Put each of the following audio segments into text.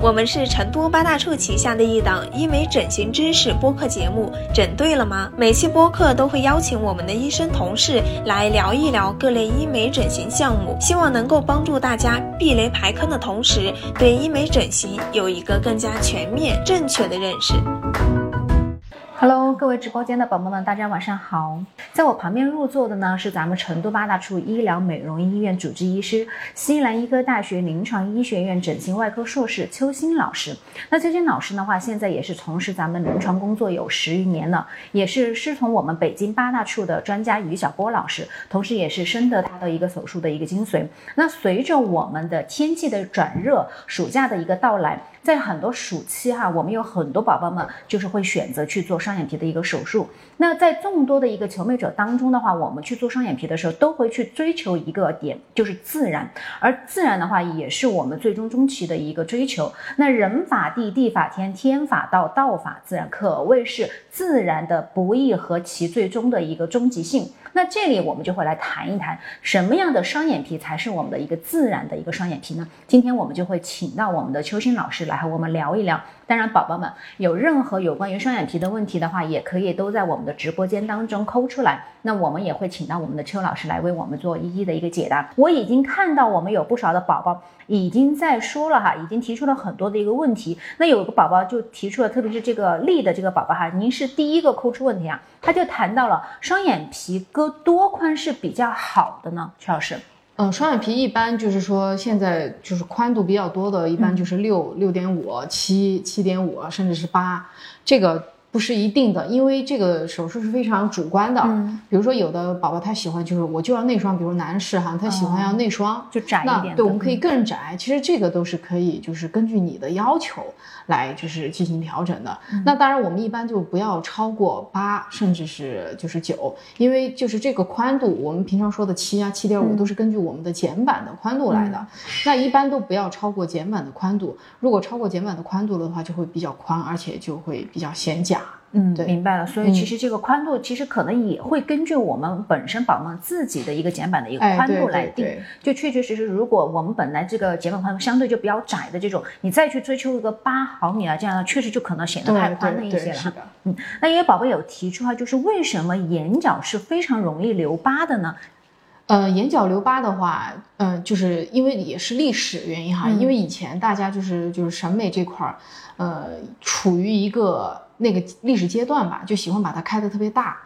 我们是成都八大处旗下的一档医美整形知识播客节目，整对了吗？每期播客都会邀请我们的医生同事来聊一聊各类医美整形项目，希望能够帮助大家避雷排坑的同时，对医美整形有一个更加全面、正确的认识。Hello，各位直播间的宝宝们，大家晚上好。在我旁边入座的呢是咱们成都八大处医疗美容医院主治医师、西南医科大学临床医学院整形外科硕士邱鑫老师。那邱鑫老师的话，现在也是从事咱们临床工作有十余年了，也是师从我们北京八大处的专家于晓波老师，同时也是深得他的一个手术的一个精髓。那随着我们的天气的转热，暑假的一个到来。在很多暑期哈，我们有很多宝宝们就是会选择去做双眼皮的一个手术。那在众多的一个求美者当中的话，我们去做双眼皮的时候，都会去追求一个点，就是自然。而自然的话，也是我们最终终期的一个追求。那人法地，地法天，天法道，道法自然，可谓是自然的不易和其最终的一个终极性。那这里我们就会来谈一谈，什么样的双眼皮才是我们的一个自然的一个双眼皮呢？今天我们就会请到我们的邱鑫老师来和我们聊一聊。当然，宝宝们有任何有关于双眼皮的问题的话，也可以都在我们的直播间当中抠出来。那我们也会请到我们的邱老师来为我们做一一的一个解答。我已经看到我们有不少的宝宝已经在说了哈，已经提出了很多的一个问题。那有个宝宝就提出了，特别是这个丽的这个宝宝哈，您是第一个抠出问题啊，他就谈到了双眼皮割多宽是比较好的呢？邱老师。嗯，双眼皮一般就是说，现在就是宽度比较多的，一般就是六六点五、七七点五，甚至是八，这个。不是一定的，因为这个手术是非常主观的。嗯，比如说有的宝宝他喜欢就是我就要内双，比如男士哈，他喜欢要内双，就窄一点。对，我们可以更窄。其实这个都是可以，就是根据你的要求来就是进行调整的。那当然我们一般就不要超过八，甚至是就是九，因为就是这个宽度，我们平常说的七啊七点五都是根据我们的剪板的宽度来的。那一般都不要超过剪板的宽度，如果超过剪板的宽度的话，就会比较宽，而且就会比较显假。嗯，明白了。所以其实这个宽度其实可能也会根据我们本身宝宝自己的一个剪板的一个宽度来定。就确确实实，如果我们本来这个剪板宽度相对就比较窄的这种，你再去追求一个八毫米啊这样的，确实就可能显得太宽了一些了。嗯，那因为宝宝有提出哈，就是为什么眼角是非常容易留疤的呢？呃，眼角留疤的话，嗯，就是因为也是历史原因哈，因为以前大家就是就是审美这块儿，呃，处于一个。那个历史阶段吧，就喜欢把它开的特别大，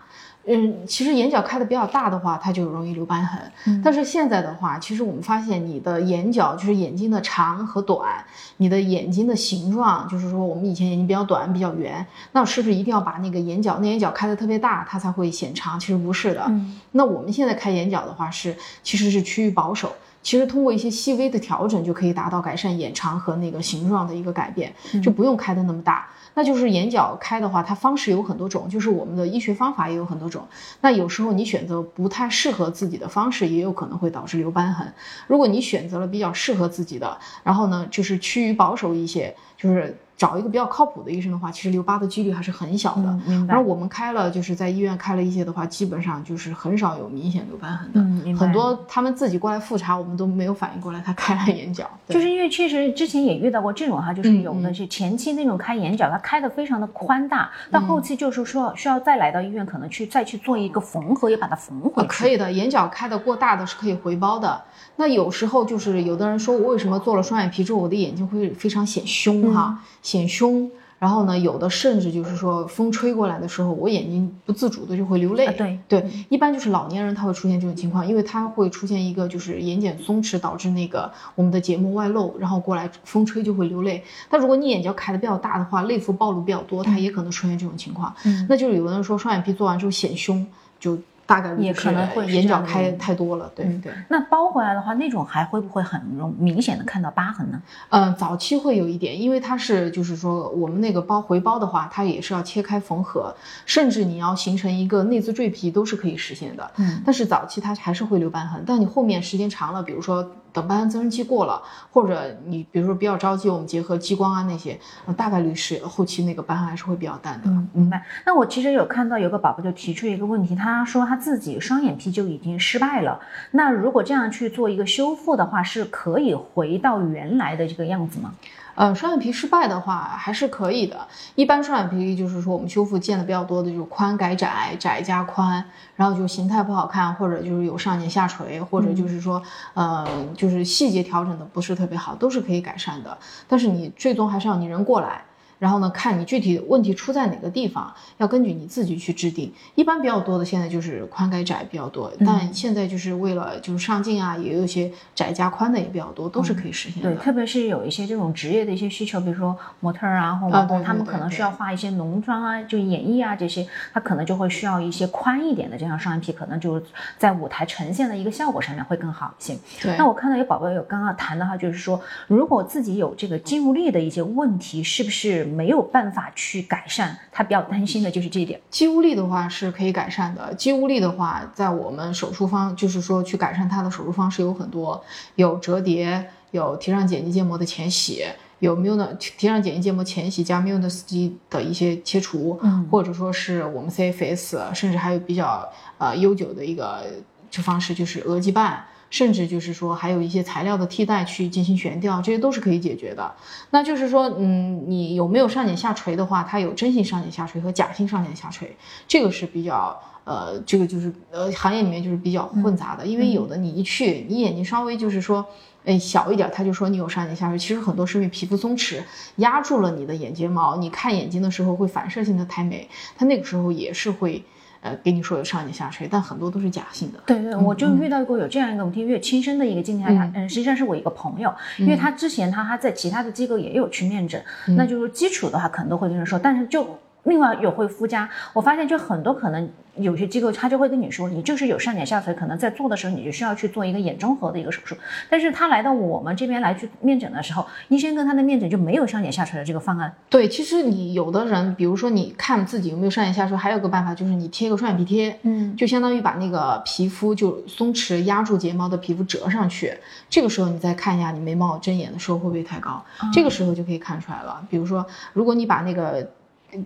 嗯，其实眼角开的比较大的话，它就容易留瘢痕。但是现在的话，其实我们发现你的眼角就是眼睛的长和短，你的眼睛的形状，就是说我们以前眼睛比较短比较圆，那是不是一定要把那个眼角内眼角开的特别大，它才会显长？其实不是的。那我们现在开眼角的话是，其实是趋于保守，其实通过一些细微的调整就可以达到改善眼长和那个形状的一个改变，就不用开的那么大。那就是眼角开的话，它方式有很多种，就是我们的医学方法也有很多种。那有时候你选择不太适合自己的方式，也有可能会导致留瘢痕。如果你选择了比较适合自己的，然后呢，就是趋于保守一些，就是。找一个比较靠谱的医生的话，其实留疤的几率还是很小的。然后我们开了，就是在医院开了一些的话，基本上就是很少有明显留疤痕的。很多他们自己过来复查，我们都没有反应过来他开了眼角。就是因为确实之前也遇到过这种哈，就是有的是前期那种开眼角，它开的非常的宽大，到后期就是说需要再来到医院，可能去再去做一个缝合，也把它缝回去。可以的，眼角开的过大的是可以回包的。那有时候就是有的人说我为什么做了双眼皮之后，我的眼睛会非常显凶哈？显凶，然后呢，有的甚至就是说风吹过来的时候，我眼睛不自主的就会流泪。对对，一般就是老年人他会出现这种情况，因为他会出现一个就是眼睑松弛导致那个我们的结膜外露，然后过来风吹就会流泪。但如果你眼角开的比较大的话，泪浮暴露比较多，它也可能出现这种情况。嗯，那就是有的人说双眼皮做完之后显凶，就。大概也可能会眼角开太多了，对对。那包回来的话，那种还会不会很容明显的看到疤痕呢？嗯，早期会有一点，因为它是就是说我们那个包回包的话，它也是要切开缝合，甚至你要形成一个内眦赘皮都是可以实现的。嗯，但是早期它还是会留瘢痕，但你后面时间长了，比如说。等瘢痕增生期过了，或者你比如说比较着急，我们结合激光啊那些，大概率是后期那个瘢痕还是会比较淡的。嗯，明白。那我其实有看到有个宝宝就提出一个问题，他说他自己双眼皮就已经失败了，那如果这样去做一个修复的话，是可以回到原来的这个样子吗？呃，双眼皮失败的话还是可以的。一般双眼皮就是说我们修复见的比较多的就是宽改窄，窄加宽，然后就形态不好看，或者就是有上睑下垂，或者就是说呃就是细节调整的不是特别好，都是可以改善的。但是你最终还是要你人过来。然后呢，看你具体问题出在哪个地方，要根据你自己去制定。一般比较多的现在就是宽改窄比较多，但现在就是为了就是上镜啊，也有一些窄加宽的也比较多，都是可以实现的。对，特别是有一些这种职业的一些需求，比如说模特啊，或网红，他们可能需要画一些浓妆啊，就演绎啊这些，他可能就会需要一些宽一点的这样双眼皮，可能就是在舞台呈现的一个效果上面会更好一些。对。那我看到有宝宝有刚刚谈的话，就是说如果自己有这个肌无力的一些问题，是不是？没有办法去改善，他比较担心的就是这一点。肌无力的话是可以改善的。肌无力的话，在我们手术方，就是说去改善它的手术方式有很多，有折叠，有提上睑肌腱膜的前洗，有 m u n 提上睑肌腱膜前洗加 m u n 斯基的一些切除，嗯，或者说是我们 CFS，甚至还有比较呃悠久的一个这方式，就是额肌瓣。甚至就是说，还有一些材料的替代去进行悬吊，这些都是可以解决的。那就是说，嗯，你有没有上睑下垂的话，它有真性上睑下垂和假性上睑下垂，这个是比较呃，这个就是呃，行业里面就是比较混杂的。因为有的你一去，你眼睛稍微就是说，哎，小一点，他就说你有上睑下垂，其实很多是因为皮肤松弛压住了你的眼睫毛，你看眼睛的时候会反射性的抬眉，它那个时候也是会。呃，给你说有上睑下垂，但很多都是假性的。对对，我就遇到过有这样一个，我听越亲身的一个经历，他嗯，实际上是我一个朋友，因为他之前他他在其他的机构也有去面诊，那就是基础的话可能都会跟人说，但是就。另外有会附加，我发现就很多可能有些机构他就会跟你说，你就是有上睑下垂，可能在做的时候你就需要去做一个眼中合的一个手术。但是他来到我们这边来去面诊的时候，医生跟他的面诊就没有上睑下垂的这个方案。对，其实你有的人，比如说你看自己有没有上睑下垂，还有个办法就是你贴个双眼皮贴，嗯，就相当于把那个皮肤就松弛压住睫毛的皮肤折上去，这个时候你再看一下你眉毛睁眼的时候会不会太高，这个时候就可以看出来了。比如说，如果你把那个。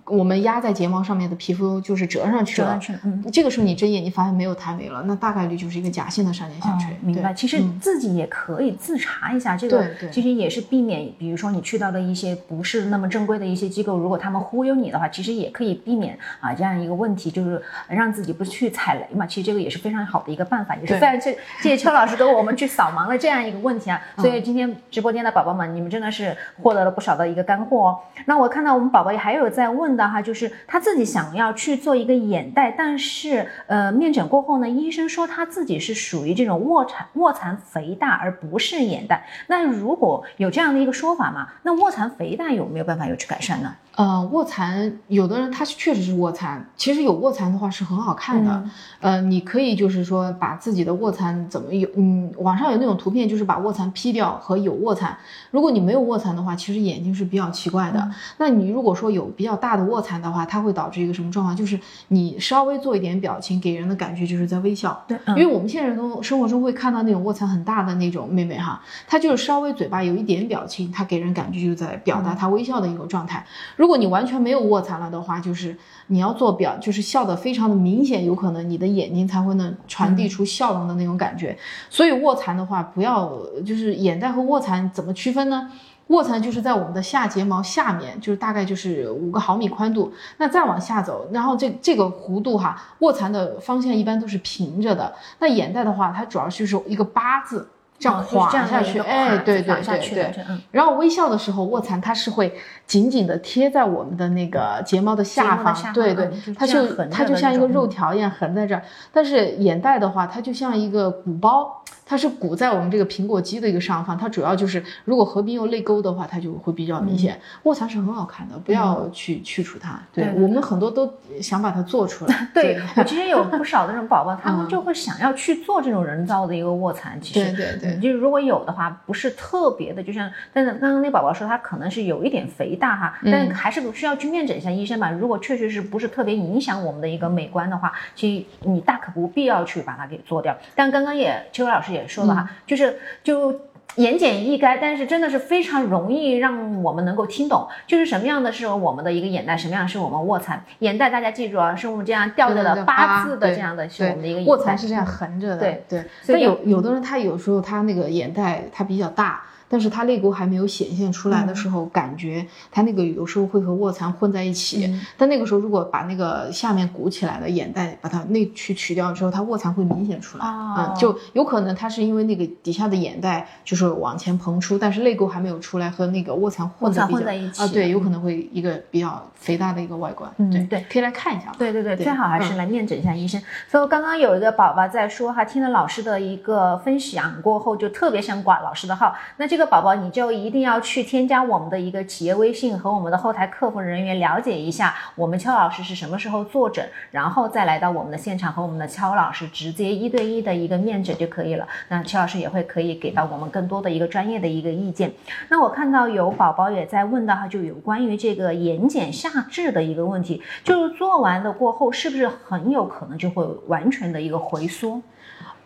我们压在睫毛上面的皮肤就是折上去了，嗯，这个时候你睁眼，你发现没有抬眉了，那大概率就是一个假性的上睑下垂。明白，其实自己也可以自查一下这个，其实也是避免，比如说你去到的一些不是那么正规的一些机构，如果他们忽悠你的话，其实也可以避免啊这样一个问题，就是让自己不去踩雷嘛。其实这个也是非常好的一个办法，也是非常谢谢谢邱老师给我们去扫盲了这样一个问题啊。所以今天直播间的宝宝们，你们真的是获得了不少的一个干货哦。那我看到我们宝宝也还有在。问的哈，就是他自己想要去做一个眼袋，但是呃，面诊过后呢，医生说他自己是属于这种卧蚕卧蚕肥大，而不是眼袋。那如果有这样的一个说法嘛，那卧蚕肥大有没有办法有去改善呢？呃，卧蚕有的人他确实是卧蚕，其实有卧蚕的话是很好看的。呃，你可以就是说把自己的卧蚕怎么有，嗯，网上有那种图片，就是把卧蚕 P 掉和有卧蚕。如果你没有卧蚕的话，其实眼睛是比较奇怪的。那你如果说有比较大的卧蚕的话，它会导致一个什么状况？就是你稍微做一点表情，给人的感觉就是在微笑。对，因为我们现实中生活中会看到那种卧蚕很大的那种妹妹哈，她就是稍微嘴巴有一点表情，她给人感觉就在表达她微笑的一个状态。如果你完全没有卧蚕了的话，就是你要做表，就是笑得非常的明显，有可能你的眼睛才会能传递出笑容的那种感觉。所以卧蚕的话，不要就是眼袋和卧蚕怎么区分呢？卧蚕就是在我们的下睫毛下面，就是大概就是五个毫米宽度，那再往下走，然后这这个弧度哈，卧蚕的方向一般都是平着的。那眼袋的话，它主要就是一个八字。这样滑下去，哎，对对对对，然后微笑的时候，卧蚕它是会紧紧的贴在我们的那个睫毛的下方，对对，它就它就像一个肉条一样横在这儿。但是眼袋的话，它就像一个鼓包。它是鼓在我们这个苹果肌的一个上方，它主要就是如果合并有泪沟的话，它就会比较明显。卧蚕是很好看的，不要去去除它。对我们很多都想把它做出来。对我其实有不少的这种宝宝，他们就会想要去做这种人造的一个卧蚕。其实对对对，就是如果有的话，不是特别的，就像但是刚刚那宝宝说他可能是有一点肥大哈，但还是需要去面诊一下医生吧。如果确实是不是特别影响我们的一个美观的话，其实你大可不必要去把它给做掉。但刚刚也邱老师也。说了哈，就是就言简意赅，但是真的是非常容易让我们能够听懂，就是什么样的是我们的一个眼袋，什么样是我们卧蚕眼袋，大家记住啊，是我们这样吊着的八字的这样的，是我们的一个卧蚕是这样横着的，对对。所以有有的人他有时候他那个眼袋他比较大。但是它泪沟还没有显现出来的时候，感觉它那个有时候会和卧蚕混在一起。但那个时候如果把那个下面鼓起来的眼袋把它内去取掉之后，它卧蚕会明显出来。啊，就有可能它是因为那个底下的眼袋就是往前膨出，但是泪沟还没有出来，和那个卧蚕混在混在一起啊，对，有可能会一个比较肥大的一个外观。对对，可以来看一下。对对对，最好还是来面诊一下医生。所以刚刚有一个宝宝在说哈，听了老师的一个分享过后，就特别想挂老师的号。那这个宝宝你就一定要去添加我们的一个企业微信，和我们的后台客服人员了解一下，我们邱老师是什么时候坐诊，然后再来到我们的现场和我们的邱老师直接一对一的一个面诊就可以了。那邱老师也会可以给到我们更多的一个专业的一个意见。那我看到有宝宝也在问到哈，就有关于这个眼睑下至的一个问题，就是做完了过后是不是很有可能就会完全的一个回缩？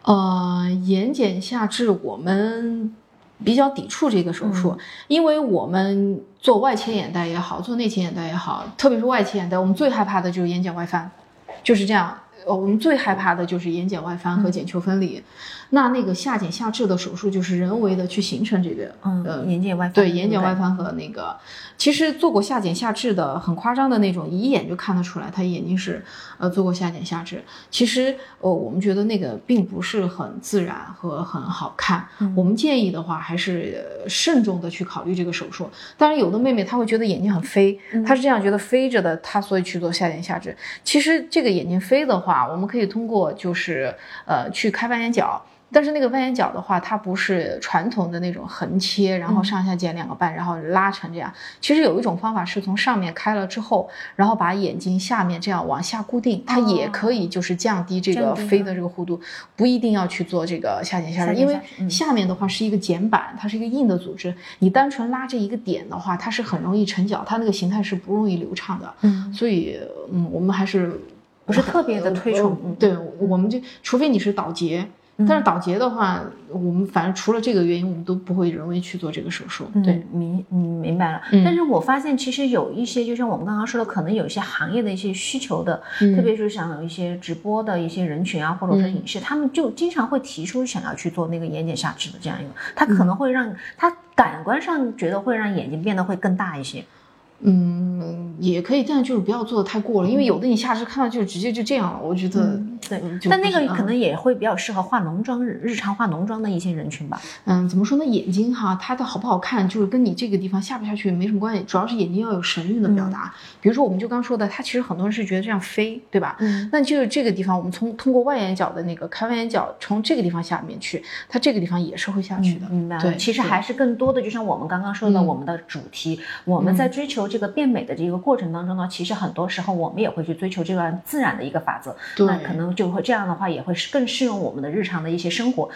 呃，眼睑下至我们比较抵触这个手术，因为我们做外切眼袋也好，做内切眼袋也好，特别是外切眼袋，我们最害怕的就是眼睑外翻，就是这样。呃，我们最害怕的就是眼睑外翻和睑球分离。那那个下睑下至的手术就是人为的去形成这个，呃，眼睑外翻。对，眼睑外翻和那个，其实做过下睑下至的很夸张的那种，一眼就看得出来他眼睛是呃做过下睑下至。其实呃，我们觉得那个并不是很自然和很好看。我们建议的话还是慎重的去考虑这个手术。当然，有的妹妹她会觉得眼睛很飞，她是这样觉得飞着的，她所以去做下睑下至。其实这个眼睛飞的话，我们可以通过就是呃去开外眼角。但是那个外眼角的话，它不是传统的那种横切，然后上下剪两个半，然后拉成这样。其实有一种方法是从上面开了之后，然后把眼睛下面这样往下固定，它也可以就是降低这个飞的这个弧度，不一定要去做这个下睑下至，因为下面的话是一个剪板，它是一个硬的组织，你单纯拉这一个点的话，它是很容易成角，它那个形态是不容易流畅的。嗯，所以嗯，我们还是不是特别的推崇。对，我们就除非你是倒睫。但是倒睫的话，我们反正除了这个原因，我们都不会人为去做这个手术。对，明嗯明白了。但是我发现其实有一些，就像我们刚刚说的，可能有一些行业的一些需求的，特别是像有一些直播的一些人群啊，或者说影视，他们就经常会提出想要去做那个眼睑下至的这样一个，他可能会让他感官上觉得会让眼睛变得会更大一些。嗯，也可以，但就是不要做的太过了，因为有的你下肢看到就是直接就这样了，我觉得对。但那个可能也会比较适合化浓妆日日常化浓妆的一些人群吧。嗯，怎么说呢？眼睛哈，它的好不好看，就是跟你这个地方下不下去没什么关系，主要是眼睛要有神韵的表达。比如说，我们就刚说的，它其实很多人是觉得这样飞，对吧？嗯。那就是这个地方，我们从通过外眼角的那个开外眼角，从这个地方下面去，它这个地方也是会下去的。明白。对，其实还是更多的，就像我们刚刚说的，我们的主题，我们在追求。这个变美的这个过程当中呢，其实很多时候我们也会去追求这个自然的一个法则，那可能就会这样的话，也会更适用我们的日常的一些生活。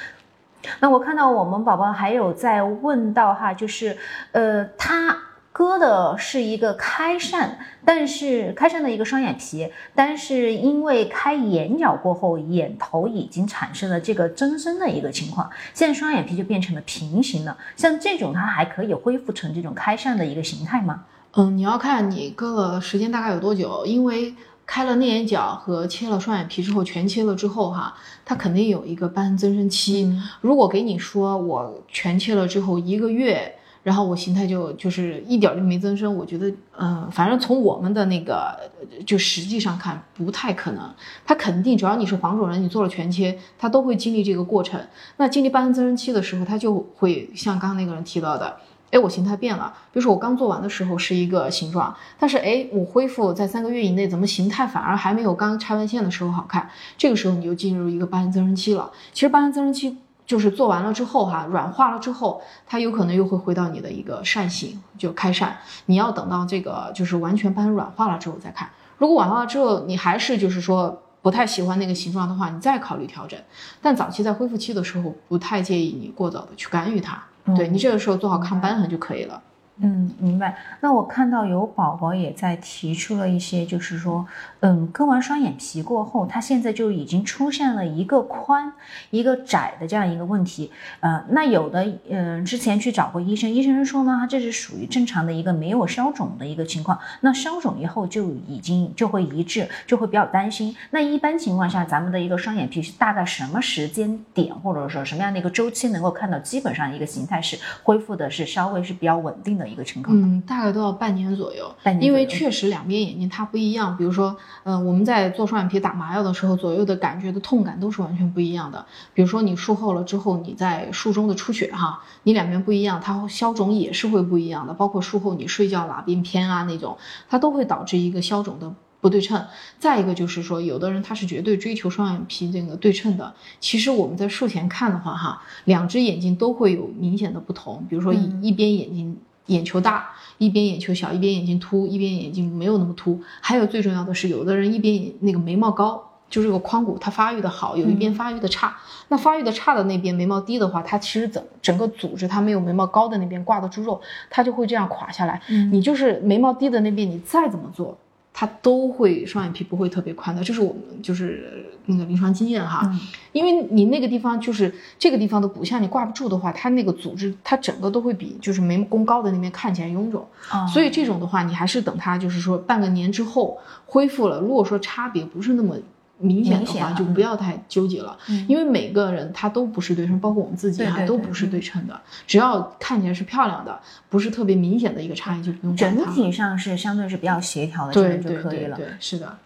那我看到我们宝宝还有在问到哈，就是呃，他割的是一个开扇，但是开扇的一个双眼皮，但是因为开眼角过后，眼头已经产生了这个增生的一个情况，现在双眼皮就变成了平行了。像这种，它还可以恢复成这种开扇的一个形态吗？嗯，你要看你割了时间大概有多久，因为开了内眼角和切了双眼皮之后，全切了之后哈，它肯定有一个瘢痕增生期。如果给你说我全切了之后一个月，然后我形态就就是一点就没增生，我觉得，嗯，反正从我们的那个就实际上看不太可能。它肯定只要你是黄种人，你做了全切，它都会经历这个过程。那经历瘢痕增生期的时候，它就会像刚刚那个人提到的。哎，我形态变了，比如说我刚做完的时候是一个形状，但是哎，我恢复在三个月以内，怎么形态反而还没有刚拆完线的时候好看？这个时候你就进入一个瘢痕增生期了。其实瘢痕增生期就是做完了之后哈，软化了之后，它有可能又会回到你的一个扇形，就开扇。你要等到这个就是完全瘢痕软化了之后再看。如果软化了之后你还是就是说不太喜欢那个形状的话，你再考虑调整。但早期在恢复期的时候，不太建议你过早的去干预它。对你这个时候做好抗瘢痕就可以了。嗯，明白。那我看到有宝宝也在提出了一些，就是说，嗯，割完双眼皮过后，他现在就已经出现了一个宽一个窄的这样一个问题。呃，那有的，嗯，之前去找过医生，医生说呢，这是属于正常的一个没有消肿的一个情况。那消肿以后就已经就会移植，就会比较担心。那一般情况下，咱们的一个双眼皮是大概什么时间点，或者说什么样的一个周期能够看到基本上一个形态是恢复的是稍微是比较稳定的？一个情况，嗯，大概都要半年左右，半年因为确实两边眼睛它不一样。比如说，嗯，我们在做双眼皮打麻药的时候，左右的感觉的痛感都是完全不一样的。比如说你术后了之后，你在术中的出血哈，你两边不一样，它消肿也是会不一样的。包括术后你睡觉哪边偏啊那种，它都会导致一个消肿的不对称。再一个就是说，有的人他是绝对追求双眼皮这个对称的。其实我们在术前看的话哈，两只眼睛都会有明显的不同。比如说一一边眼睛。眼球大，一边眼球小，一边眼睛凸，一边眼睛没有那么凸。还有最重要的是，有的人一边那个眉毛高，就这个眶骨它发育的好，有一边发育的差。那发育的差的那边眉毛低的话，它其实整整个组织它没有眉毛高的那边挂的住肉，它就会这样垮下来。你就是眉毛低的那边，你再怎么做。它都会双眼皮不会特别宽的，这是我们就是那个临床经验哈，因为你那个地方就是这个地方的骨相你挂不住的话，它那个组织它整个都会比就是眉弓高的那边看起来臃肿，所以这种的话你还是等它就是说半个年之后恢复了，如果说差别不是那么。明显的话就不要太纠结了，因为每个人他都不是对称，包括我们自己哈都不是对称的。只要看起来是漂亮的，不是特别明显的一个差异，就不用整体上是相对是比较协调的，这样就可以了。对，是的，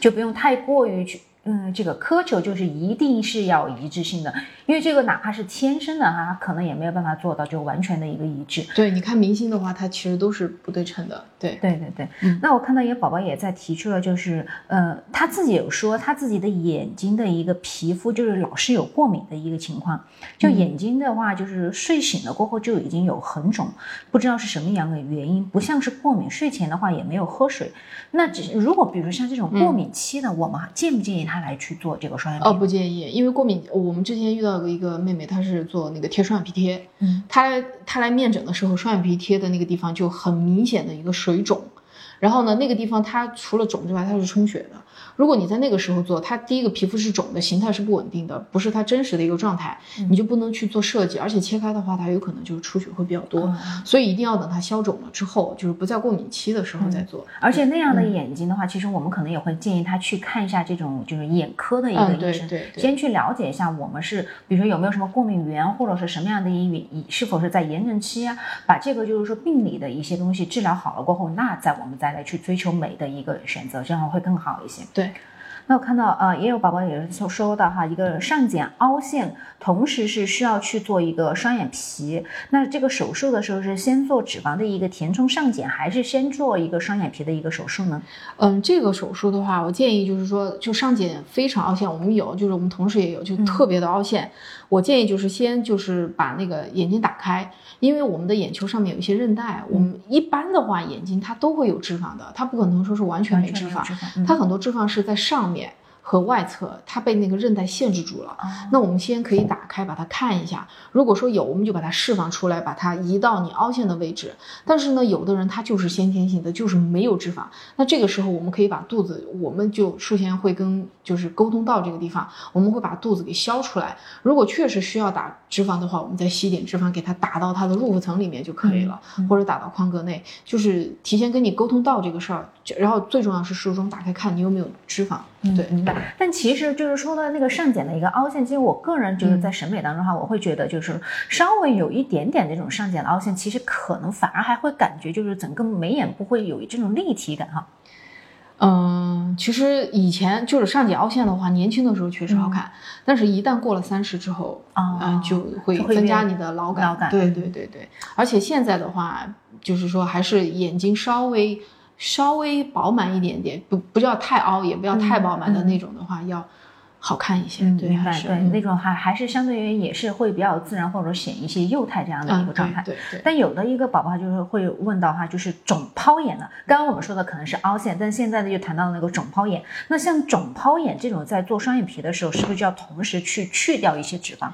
就不用太过于去。嗯，这个苛求就是一定是要一致性的，因为这个哪怕是天生的哈，可能也没有办法做到就完全的一个一致。对，你看明星的话，他其实都是不对称的。对，对对对。嗯，那我看到一个宝宝也在提出了，就是呃，他自己有说他自己的眼睛的一个皮肤就是老是有过敏的一个情况，就眼睛的话就是睡醒了过后就已经有红肿，不知道是什么样的原因，不像是过敏，睡前的话也没有喝水。那只如果比如像这种过敏期的，我们建不建议他？来去做这个双眼皮？哦，不建议，因为过敏。我们之前遇到过一个妹妹，她是做那个贴双眼皮贴。嗯，她她来面诊的时候，双眼皮贴的那个地方就很明显的一个水水肿，然后呢，那个地方它除了肿之外，它是充血的。如果你在那个时候做，它第一个皮肤是肿的，形态是不稳定的，不是它真实的一个状态，你就不能去做设计。而且切开的话，它有可能就是出血会比较多，所以一定要等它消肿了之后，就是不在过敏期的时候再做。而且那样的眼睛的话，其实我们可能也会建议他去看一下这种就是眼科的一个医生，先去了解一下我们是比如说有没有什么过敏源，或者是什么样的一一是否是在炎症期啊，把这个就是说病理的一些东西治疗好了过后，那再我们再来去追求美的一个选择，这样会更好一些。对。那我看到，呃，也有宝宝也是说的哈，一个上睑凹陷，同时是需要去做一个双眼皮。那这个手术的时候是先做脂肪的一个填充上睑，还是先做一个双眼皮的一个手术呢？嗯，这个手术的话，我建议就是说，就上睑非常凹陷，我们有，就是我们同事也有，就特别的凹陷。我建议就是先就是把那个眼睛打开，因为我们的眼球上面有一些韧带，我们一般的话眼睛它都会有脂肪的，它不可能说是完全没脂肪，它很多脂肪是在上面。和外侧，它被那个韧带限制住了。那我们先可以打开，把它看一下。如果说有，我们就把它释放出来，把它移到你凹陷的位置。但是呢，有的人他就是先天性的，就是没有脂肪。那这个时候，我们可以把肚子，我们就术前会跟就是沟通到这个地方，我们会把肚子给消出来。如果确实需要打脂肪的话，我们再吸点脂肪给它打到它的入腹层里面就可以了，或者打到眶隔内，就是提前跟你沟通到这个事儿。然后最重要是术中打开看你有没有脂肪。对，明白。但其实就是说到那个上睑的一个凹陷，其实我个人就是在审美当中的话，我会觉得就是稍微有一点点那种上睑的凹陷，其实可能反而还会感觉就是整个眉眼不会有这种立体感哈。嗯，其实以前就是上睑凹陷的话，年轻的时候确实好看，但是一旦过了三十之后，啊，就会增加你的老感。对对对对，而且现在的话，就是说还是眼睛稍微。稍微饱满一点点，不不叫太凹，也不要太饱满的那种的话，要好看一些。对，明白。对，那种还还是相对于也是会比较自然，或者显一些幼态这样的一个状态。对对。但有的一个宝宝就是会问到哈，就是肿泡眼的。刚刚我们说的可能是凹陷，但现在呢又谈到那个肿泡眼。那像肿泡眼这种，在做双眼皮的时候，是不是就要同时去去掉一些脂肪？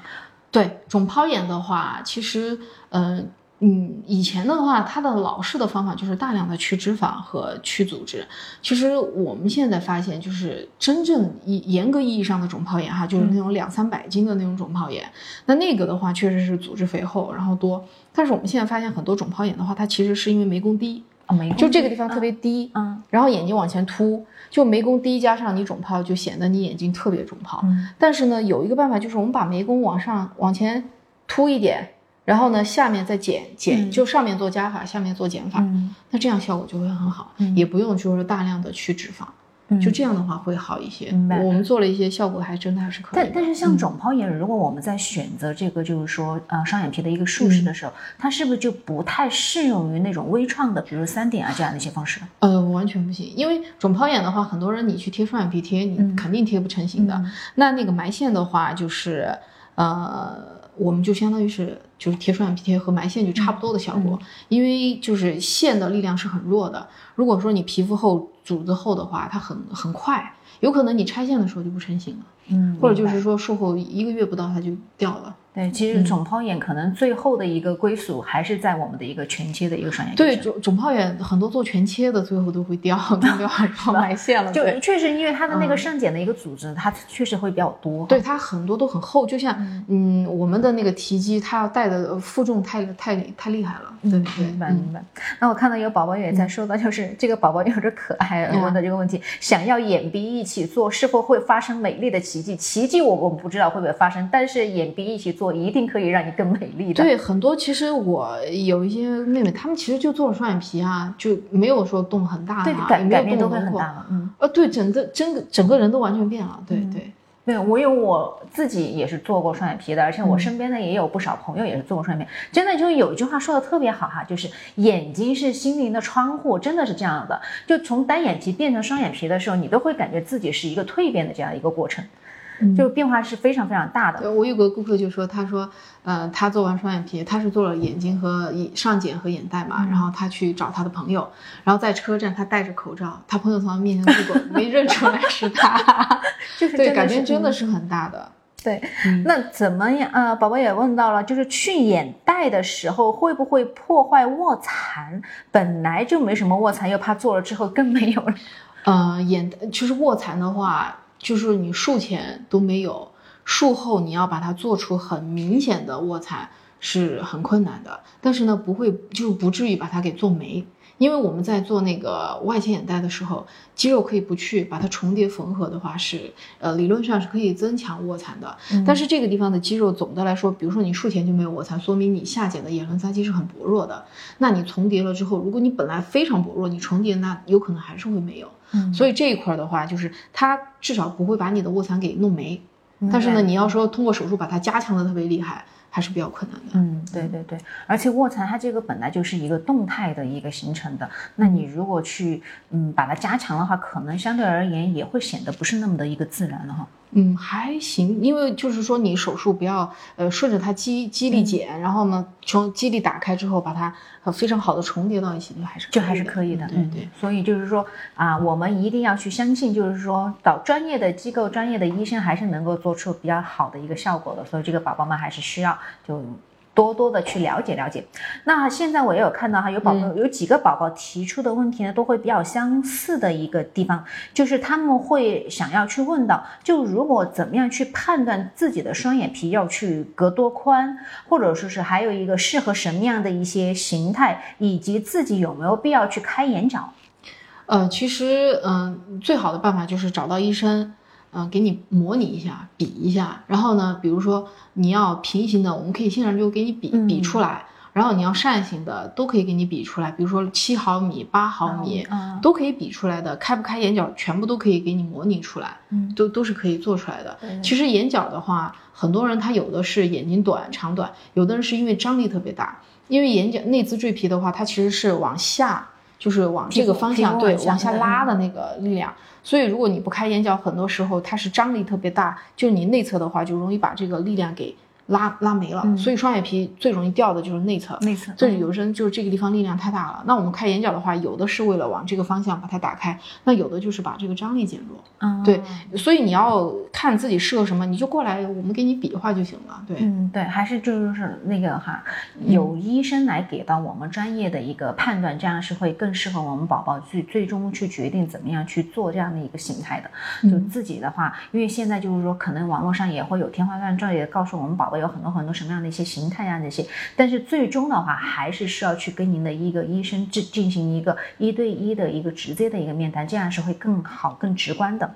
对，肿泡眼的话，其实嗯。嗯，以前的话，它的老式的方法就是大量的去脂肪和去组织。其实我们现在发现，就是真正严严格意义上的肿泡炎哈，就是那种两三百斤的那种肿泡炎，那那个的话确实是组织肥厚，然后多。但是我们现在发现很多肿泡炎的话，它其实是因为眉弓低啊，眉就这个地方特别低，嗯，然后眼睛往前凸，就眉弓低加上你肿泡，就显得你眼睛特别肿泡。但是呢，有一个办法就是我们把眉弓往上往前凸一点。然后呢，下面再减减，就上面做加法，下面做减法，那这样效果就会很好，也不用就是大量的去脂肪，就这样的话会好一些。我们做了一些效果，还真的还是可以。但但是像肿泡眼，如果我们在选择这个就是说呃双眼皮的一个术式的时候，它是不是就不太适用于那种微创的，比如三点啊这样的一些方式？呃，完全不行，因为肿泡眼的话，很多人你去贴双眼皮贴，你肯定贴不成型的。那那个埋线的话，就是呃。我们就相当于是就是贴双眼皮贴和埋线就差不多的效果，因为就是线的力量是很弱的。如果说你皮肤厚、组织厚的话，它很很快，有可能你拆线的时候就不成型了，嗯，或者就是说术后一个月不到它就掉了。对，其实肿泡眼可能最后的一个归属还是在我们的一个全切的一个双眼皮。对，肿肿泡眼很多做全切的最后都会掉，掉 然后埋线了。就确实因为它的那个上睑的一个组织，它确实会比较多。对，它很多都很厚，就像嗯我们的那个提肌，它要带的负重太太太厉害了。对对，明白明白。那我看到有宝宝也在说到，就是这个宝宝有点可爱问的这个问题，想要眼鼻一起做，是否会发生美丽的奇迹？奇迹我我们不知道会不会发生，但是眼鼻一起做一定可以让你。更美丽的。对很多，其实我有一些妹妹，她们其实就做了双眼皮啊，就没有说动很大，对改改变都会很大了，嗯，呃，对，整个整个整个人都完全变了，对对。对，我有我自己也是做过双眼皮的，而且我身边呢也有不少朋友也是做过双眼皮，真的就有一句话说的特别好哈，就是眼睛是心灵的窗户，真的是这样的，就从单眼皮变成双眼皮的时候，你都会感觉自己是一个蜕变的这样一个过程。就变化是非常非常大的。我有个顾客就说，他说，呃，他做完双眼皮，他是做了眼睛和上睑和眼袋嘛，然后他去找他的朋友，然后在车站他戴着口罩，他朋友从他面前路过，没认出来是他，就是对，改变真的是很大的。对，那怎么样？呃，宝宝也问到了，就是去眼袋的时候会不会破坏卧蚕？本来就没什么卧蚕，又怕做了之后更没有了。呃，眼其实卧蚕的话。就是你术前都没有，术后你要把它做出很明显的卧蚕是很困难的，但是呢不会，就是不至于把它给做没，因为我们在做那个外切眼袋的时候，肌肉可以不去把它重叠缝合的话是，呃理论上是可以增强卧蚕的，但是这个地方的肌肉总的来说，比如说你术前就没有卧蚕，说明你下睑的眼轮匝肌是很薄弱的，那你重叠了之后，如果你本来非常薄弱，你重叠那有可能还是会没有。所以这一块的话，就是它至少不会把你的卧蚕给弄没，但是呢，你要说通过手术把它加强的特别厉害。还是比较困难的。嗯，对对对，而且卧蚕它这个本来就是一个动态的一个形成的，那你如果去嗯把它加强的话，可能相对而言也会显得不是那么的一个自然了哈。嗯，还行，因为就是说你手术不要呃顺着它肌肌力剪，然后呢从肌力打开之后把它非常好的重叠到一起，就还是就还是可以的。对对，所以就是说啊，我们一定要去相信，就是说找专业的机构、专业的医生还是能够做出比较好的一个效果的。所以这个宝宝们还是需要就。多多的去了解了解，那现在我也有看到哈，有宝宝有几个宝宝提出的问题呢，都会比较相似的一个地方，就是他们会想要去问到，就如果怎么样去判断自己的双眼皮要去隔多宽，或者说是还有一个适合什么样的一些形态，以及自己有没有必要去开眼角？呃，其实嗯，最好的办法就是找到医生。嗯，给你模拟一下，比一下，然后呢，比如说你要平行的，我们可以现场就给你比比出来，然后你要扇形的，都可以给你比出来，比如说七毫米、八毫米，都可以比出来的，开不开眼角，全部都可以给你模拟出来，都都是可以做出来的。其实眼角的话，很多人他有的是眼睛短长短，有的人是因为张力特别大，因为眼角内眦赘皮的话，它其实是往下。就是往这个方向对往下拉的那个力量，所以如果你不开眼角，很多时候它是张力特别大，就你内侧的话就容易把这个力量给拉拉没了，所以双眼皮最容易掉的就是内侧。内侧，这里有的人就是这个地方力量太大了。那我们开眼角的话，有的是为了往这个方向把它打开，那有的就是把这个张力减弱。嗯，对，所以你要看自己适合什么，你就过来，我们给你比划就行了。对，嗯，对，还是就是那个哈，有医生来给到我们专业的一个判断，这样是会更适合我们宝宝去最终去决定怎么样去做这样的一个形态的。就自己的话，因为现在就是说，可能网络上也会有天花乱坠，也告诉我们宝宝有很多很多什么样的一些形态呀那些，但是最终的话，还是需要去跟您的一个医生进进行一个一对一的一个直接的一个面谈，这样是会更好更直观的。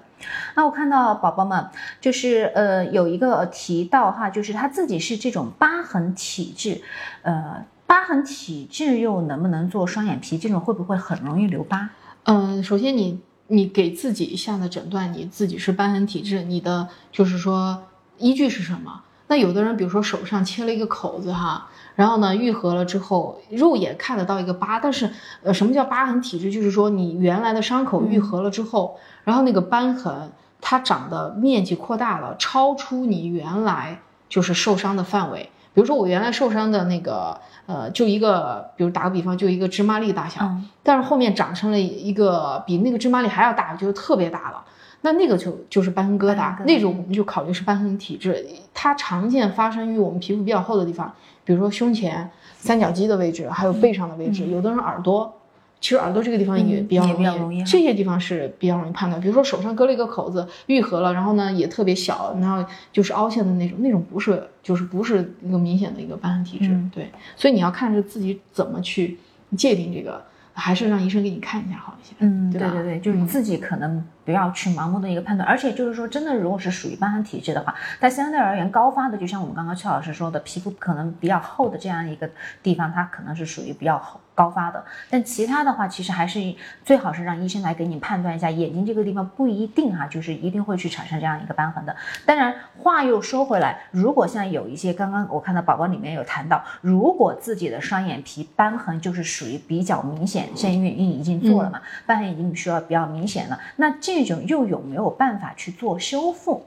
那我看到宝宝们就是呃有一个提到哈，就是他自己是这种疤痕体质，呃，疤痕体质又能不能做双眼皮？这种会不会很容易留疤？嗯，首先你你给自己下的诊断，你自己是疤痕体质，你的就是说依据是什么？那有的人比如说手上切了一个口子哈，然后呢愈合了之后，肉眼看得到一个疤，但是呃什么叫疤痕体质？就是说你原来的伤口愈合了之后。然后那个瘢痕，它长的面积扩大了，超出你原来就是受伤的范围。比如说我原来受伤的那个，呃，就一个，比如打个比方，就一个芝麻粒大小，但是后面长成了一个比那个芝麻粒还要大，就是特别大了。那那个就就是瘢痕疙瘩，那种我们就考虑是瘢痕体质。它常见发生于我们皮肤比较厚的地方，比如说胸前、三角肌的位置，还有背上的位置，有的人耳朵。其实耳朵这个地方也比较容易，这些地方是比较容易判断。比如说手上割了一个口子，愈合了，然后呢也特别小，然后就是凹陷的那种，那种不是，就是不是一个明显的一个瘢痕体质。对，所以你要看是自己怎么去界定这个，还是让医生给你看一下好一些。嗯，对对对，就是自己可能不要去盲目的一个判断，而且就是说，真的如果是属于斑痕体质的话，它相对而言高发的，就像我们刚刚邱老师说的，皮肤可能比较厚的这样一个地方，它可能是属于比较厚。高发的，但其他的话，其实还是最好是让医生来给你判断一下，眼睛这个地方不一定哈，就是一定会去产生这样一个瘢痕的。当然，话又说回来，如果像有一些刚刚我看到宝宝里面有谈到，如果自己的双眼皮瘢痕就是属于比较明显，像因为已经做了嘛，瘢痕已经需要比较明显了，那这种又有没有办法去做修复？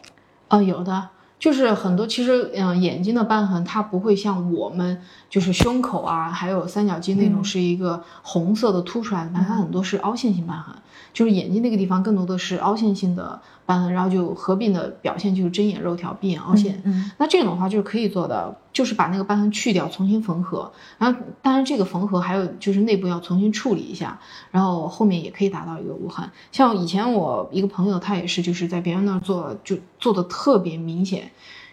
呃，有的。就是很多，其实嗯，眼睛的瘢痕它不会像我们就是胸口啊，还有三角肌那种是一个红色的凸出来的，它很多是凹陷性瘢痕。就是眼睛那个地方更多的是凹陷性的瘢痕，然后就合并的表现就是针眼肉条、闭眼凹陷。嗯，那这种的话就是可以做的，就是把那个瘢痕去掉，重新缝合。然后，当然这个缝合还有就是内部要重新处理一下，然后后面也可以达到一个无痕。像以前我一个朋友，他也是就是在别人那儿做，就做的特别明显，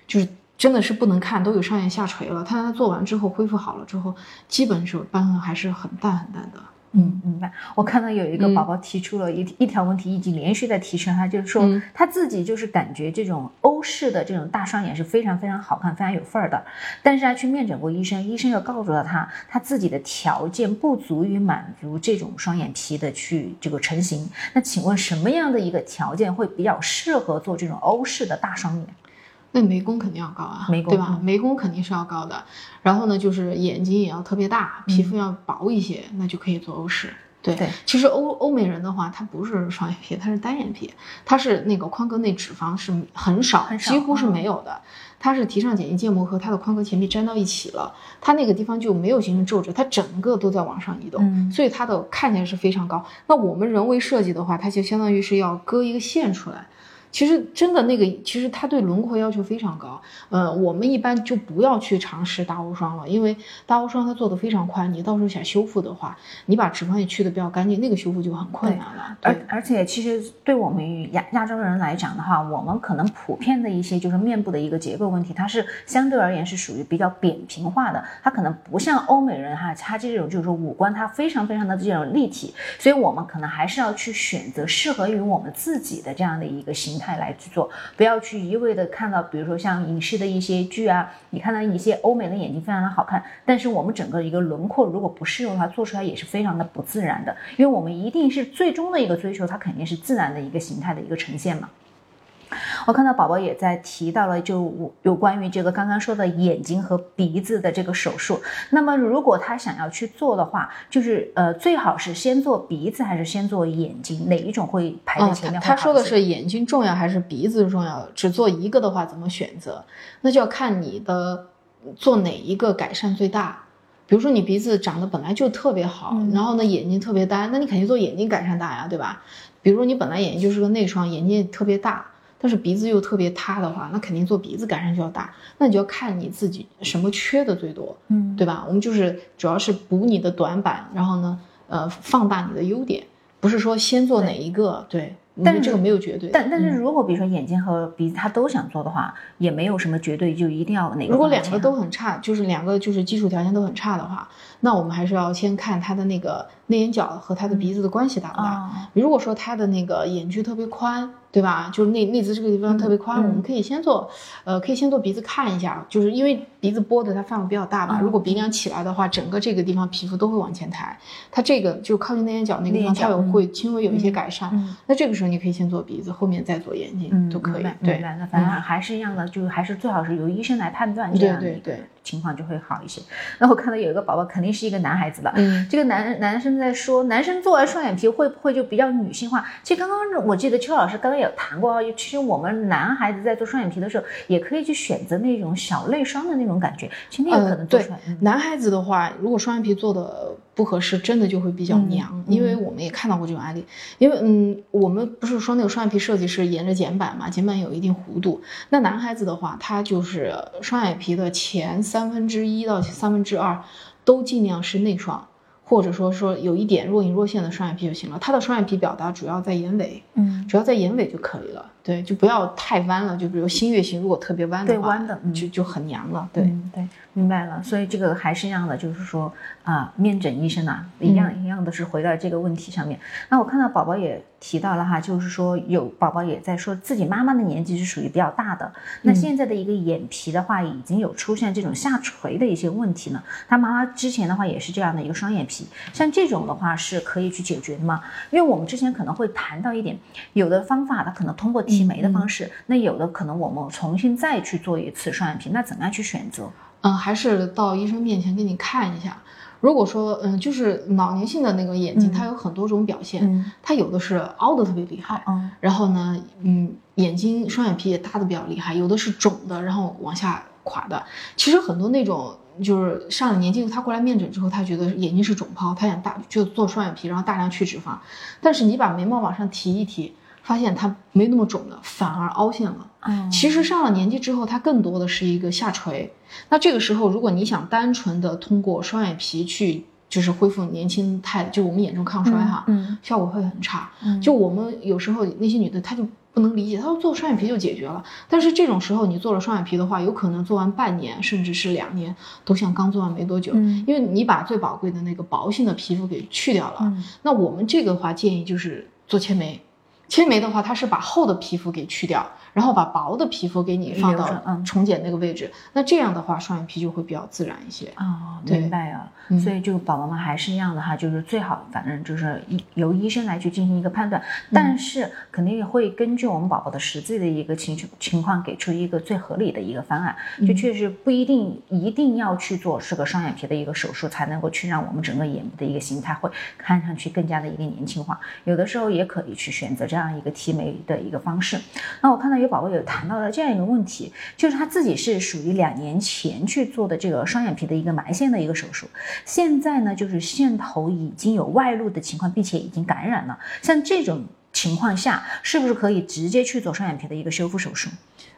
就是真的是不能看，都有上眼下垂了。他他做完之后恢复好了之后，基本是瘢痕还是很淡很淡的。嗯，明白。我看到有一个宝宝提出了一一条问题，已经连续在提升，他就是说他自己就是感觉这种欧式的这种大双眼是非常非常好看、非常有范儿的。但是他去面诊过医生，医生又告诉了他，他自己的条件不足以满足这种双眼皮的去这个成型。那请问什么样的一个条件会比较适合做这种欧式的大双眼？那眉弓肯定要高啊，对吧？眉弓肯定是要高的。然后呢，就是眼睛也要特别大，皮肤要薄一些，那就可以做欧式。对，其实欧欧美人的话，他不是双眼皮，他是单眼皮，他是那个眶隔内脂肪是很少，几乎是没有的。他是提上睑肌腱膜和他的眶隔前壁粘到一起了，他那个地方就没有形成皱褶，它整个都在往上移动，所以它的看起来是非常高。那我们人为设计的话，它就相当于是要割一个线出来。其实真的那个，其实它对轮廓要求非常高。呃，我们一般就不要去尝试大欧霜了，因为大欧霜它做的非常宽，你到时候想修复的话，你把脂肪也去的比较干净，那个修复就很困难了。而而且其实对我们亚亚洲人来讲的话，我们可能普遍的一些就是面部的一个结构问题，它是相对而言是属于比较扁平化的，它可能不像欧美人哈，他这种就是说五官它非常非常的这种立体，所以我们可能还是要去选择适合于我们自己的这样的一个形。态来去做，不要去一味的看到，比如说像影视的一些剧啊，你看到一些欧美的眼睛非常的好看，但是我们整个一个轮廓如果不适用的话，做出来也是非常的不自然的，因为我们一定是最终的一个追求，它肯定是自然的一个形态的一个呈现嘛。我看到宝宝也在提到了，就有关于这个刚刚说的眼睛和鼻子的这个手术。那么如果他想要去做的话，就是呃，最好是先做鼻子还是先做眼睛？哪一种会排在前面？他说的是眼睛重要还是鼻子重要？只做一个的话怎么选择？那就要看你的做哪一个改善最大。比如说你鼻子长得本来就特别好，然后呢眼睛特别单，那你肯定做眼睛改善大呀，对吧？比如说你本来眼睛就是个内双，眼睛也特别大，但是鼻子又特别塌的话，那肯定做鼻子改善就要大。那你就要看你自己什么缺的最多，嗯，对吧？我们就是主要是补你的短板，然后呢，呃，放大你的优点，不是说先做哪一个，对。但是这个没有绝对，但但是如果比如说眼睛和鼻子他都想做的话，也没有什么绝对就一定要哪个。如果两个都很差，就是两个就是基础条件都很差的话，那我们还是要先看他的那个内眼角和他的鼻子的关系大不大。如果说他的那个眼距特别宽。对吧？就是内内眦这个地方特别宽，我们可以先做，呃，可以先做鼻子看一下，就是因为鼻子拨的它范围比较大嘛。如果鼻梁起来的话，整个这个地方皮肤都会往前抬，它这个就靠近内眼角那个地方，它有会轻微有一些改善。那这个时候你可以先做鼻子，后面再做眼睛都可以。对，那反正还是一样的，就还是最好是由医生来判断这样的一个情况就会好一些。那我看到有一个宝宝肯定是一个男孩子了，嗯，这个男男生在说，男生做完双眼皮会不会就比较女性化？其实刚刚我记得邱老师刚刚。有谈过啊，其实我们男孩子在做双眼皮的时候，也可以去选择那种小泪双的那种感觉，其实那个可能做出来。男孩子的话，如果双眼皮做的不合适，真的就会比较娘，因为我们也看到过这种案例。因为嗯，我们不是说那个双眼皮设计是沿着睑板嘛，睑板有一定弧度。那男孩子的话，他就是双眼皮的前三分之一到三分之二，都尽量是内双。或者说说有一点若隐若现的双眼皮就行了，他的双眼皮表达主要在眼尾，嗯，主要在眼尾就可以了，对，就不要太弯了，就比如新月形如果特别弯的话，对弯的就就很娘了，对对。明白了，所以这个还是一样的，就是说啊，面诊医生啊，一样一样的是回到这个问题上面。那我看到宝宝也提到了哈，就是说有宝宝也在说自己妈妈的年纪是属于比较大的，那现在的一个眼皮的话，已经有出现这种下垂的一些问题呢。他妈妈之前的话也是这样的一个双眼皮，像这种的话是可以去解决的吗？因为我们之前可能会谈到一点，有的方法它可能通过提眉的方式，那有的可能我们重新再去做一次双眼皮，那怎么样去选择？嗯，还是到医生面前给你看一下。如果说，嗯，就是老年性的那个眼睛，它有很多种表现，它有的是凹的特别厉害，嗯，然后呢，嗯，眼睛双眼皮也大的比较厉害，有的是肿的，然后往下垮的。其实很多那种就是上了年纪，他过来面诊之后，他觉得眼睛是肿泡，他想大就做双眼皮，然后大量去脂肪。但是你把眉毛往上提一提。发现它没那么肿了，反而凹陷了。嗯，其实上了年纪之后，它更多的是一个下垂。那这个时候，如果你想单纯的通过双眼皮去，就是恢复年轻态，就我们眼中抗衰哈，嗯，效果会很差。嗯，就我们有时候那些女的，她就不能理解，她说做双眼皮就解决了。但是这种时候，你做了双眼皮的话，有可能做完半年，甚至是两年，都像刚做完没多久。嗯，因为你把最宝贵的那个薄性的皮肤给去掉了。嗯，那我们这个话建议就是做切眉。切眉的话，它是把厚的皮肤给去掉。然后把薄的皮肤给你放到重睑那个位置，那这样的话双眼皮就会比较自然一些哦，明白啊。所以这个宝宝们还是一样的哈，就是最好反正就是由医生来去进行一个判断，但是肯定也会根据我们宝宝的实际的一个情情况给出一个最合理的一个方案。就确实不一定一定要去做是个双眼皮的一个手术才能够去让我们整个眼部的一个形态会看上去更加的一个年轻化，有的时候也可以去选择这样一个提眉的一个方式。那我看到有宝宝有谈到了这样一个问题，就是他自己是属于两年前去做的这个双眼皮的一个埋线的一个手术，现在呢就是线头已经有外露的情况，并且已经感染了。像这种情况下，是不是可以直接去做双眼皮的一个修复手术？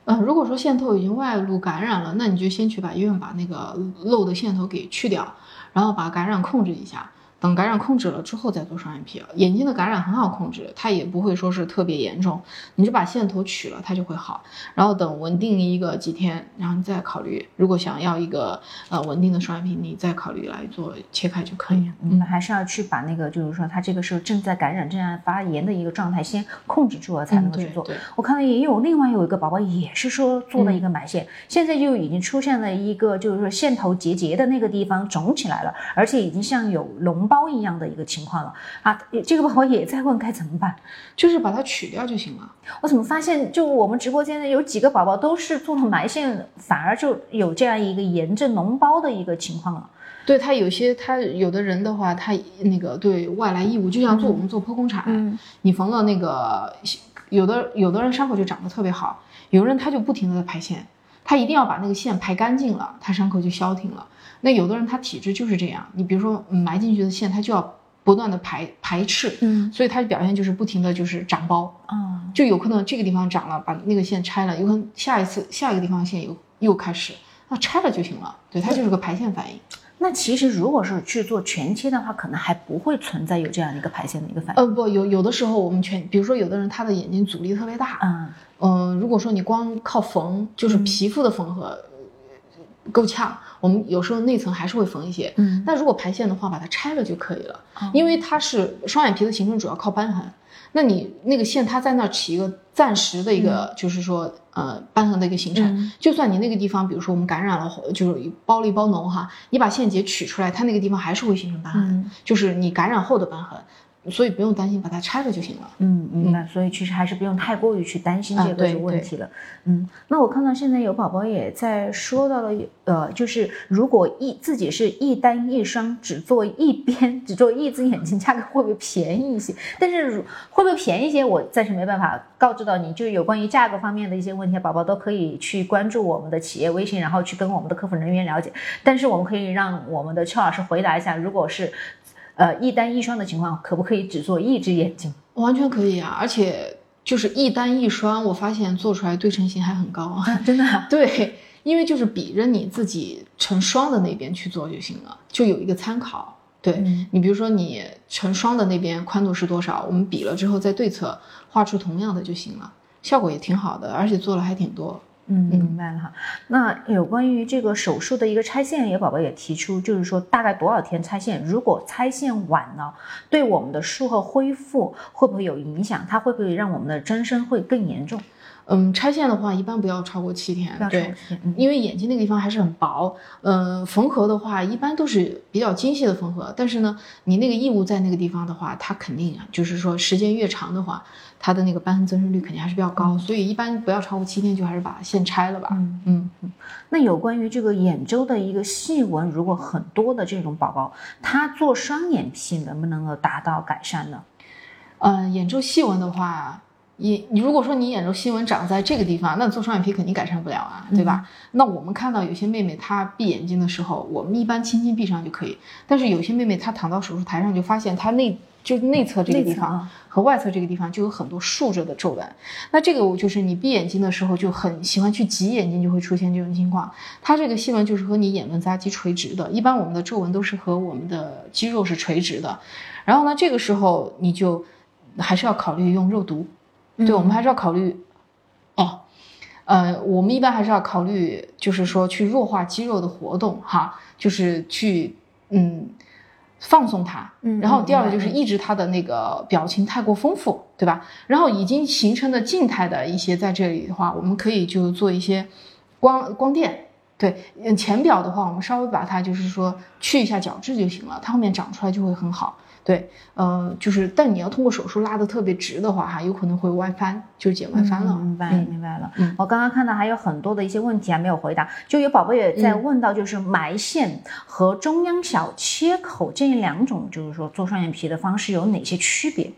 嗯，如果说线头已经外露感染了，那你就先去把医院把那个漏的线头给去掉，然后把感染控制一下。等感染控制了之后再做双眼皮眼睛的感染很好控制，它也不会说是特别严重，你就把线头取了，它就会好。然后等稳定一个几天，然后你再考虑，如果想要一个呃稳定的双眼皮，你再考虑来做切开就可以。嗯，还是要去把那个就是说它这个时候正在感染、正在发炎的一个状态先控制住了，才能够去做。我看到也有另外有一个宝宝也是说做了一个埋线，现在就已经出现了一个就是说线头结节的那个地方肿起来了，而且已经像有脓。包一样的一个情况了啊。这个宝宝也在问该怎么办，就是把它取掉就行了。我怎么发现，就我们直播间的有几个宝宝都是做了埋线，反而就有这样一个炎症脓包的一个情况了。对他有些，他有的人的话，他那个对外来异物，就像做我们做剖宫产，你缝了那个，有的有的人伤口就长得特别好，有人他就不停的在排线，他一定要把那个线排干净了，他伤口就消停了。那有的人他体质就是这样，你比如说埋进去的线，他就要不断的排排斥，嗯，所以他的表现就是不停的就是长包，啊，就有可能这个地方长了，把那个线拆了，有可能下一次下一个地方线又又开始，那拆了就行了，对，它就是个排线反应。那其实如果是去做全切的话，可能还不会存在有这样的一个排线的一个反应。呃，不，有有的时候我们全，比如说有的人他的眼睛阻力特别大，嗯嗯，如果说你光靠缝，就是皮肤的缝合够呛，我们有时候内层还是会缝一些。嗯，那如果排线的话，把它拆了就可以了，因为它是双眼皮的形成主要靠瘢痕。那你那个线，它在那儿起一个暂时的一个，就是说，呃，瘢痕的一个形成。就算你那个地方，比如说我们感染了，就是包了一包脓哈，你把线结取出来，它那个地方还是会形成瘢痕，就是你感染后的瘢痕。所以不用担心，把它拆了就行了。嗯，明白。所以其实还是不用太过于去担心这个问题了。嗯，那我看到现在有宝宝也在说到了，呃，就是如果一自己是一单一双，只做一边，只做一只眼睛，价格会不会便宜一些？但是会不会便宜一些，我暂时没办法告知到你。就有关于价格方面的一些问题，宝宝都可以去关注我们的企业微信，然后去跟我们的客服人员了解。但是我们可以让我们的邱老师回答一下，如果是。呃，一单一双的情况，可不可以只做一只眼睛？完全可以啊，而且就是一单一双，我发现做出来对称性还很高啊，真的。对，因为就是比着你自己成双的那边去做就行了，就有一个参考。对你，比如说你成双的那边宽度是多少，我们比了之后再对侧画出同样的就行了，效果也挺好的，而且做了还挺多。嗯，明白了哈。那有关于这个手术的一个拆线，有宝宝也提出，就是说大概多少天拆线？如果拆线晚了，对我们的术后恢复会不会有影响？它会不会让我们的增生会更严重？嗯，拆线的话一般不要超过七天，对，因为眼睛那个地方还是很薄。嗯，缝合的话一般都是比较精细的缝合，但是呢，你那个异物在那个地方的话，它肯定啊，就是说时间越长的话，它的那个瘢痕增生率肯定还是比较高，所以一般不要超过七天，就还是把线拆了吧。嗯嗯嗯。那有关于这个眼周的一个细纹，如果很多的这种宝宝，他做双眼皮能不能够达到改善呢？嗯，眼周细纹的话。你你如果说你眼周细纹长在这个地方，那做双眼皮肯定改善不了啊，对吧？那我们看到有些妹妹她闭眼睛的时候，我们一般轻轻闭上就可以。但是有些妹妹她躺到手术台上就发现她内就内侧这个地方和外侧这个地方就有很多竖着的皱纹。那这个我就是你闭眼睛的时候就很喜欢去挤眼睛，就会出现这种情况。它这个细纹就是和你眼轮匝肌垂直的，一般我们的皱纹都是和我们的肌肉是垂直的。然后呢，这个时候你就还是要考虑用肉毒。对，我们还是要考虑，哦，呃，我们一般还是要考虑，就是说去弱化肌肉的活动，哈，就是去嗯放松它，嗯，然后第二个就是抑制它的那个表情太过丰富，对吧？然后已经形成的静态的一些在这里的话，我们可以就做一些光光电，对，嗯，浅表的话，我们稍微把它就是说去一下角质就行了，它后面长出来就会很好。对，呃，就是，但你要通过手术拉的特别直的话，哈，有可能会外翻，就是剪外翻了。明白，明白了。嗯，我刚刚看到还有很多的一些问题还没有回答，就有宝宝也在问到，就是埋线和中央小切口这两种，就是说做双眼皮的方式有哪些区别？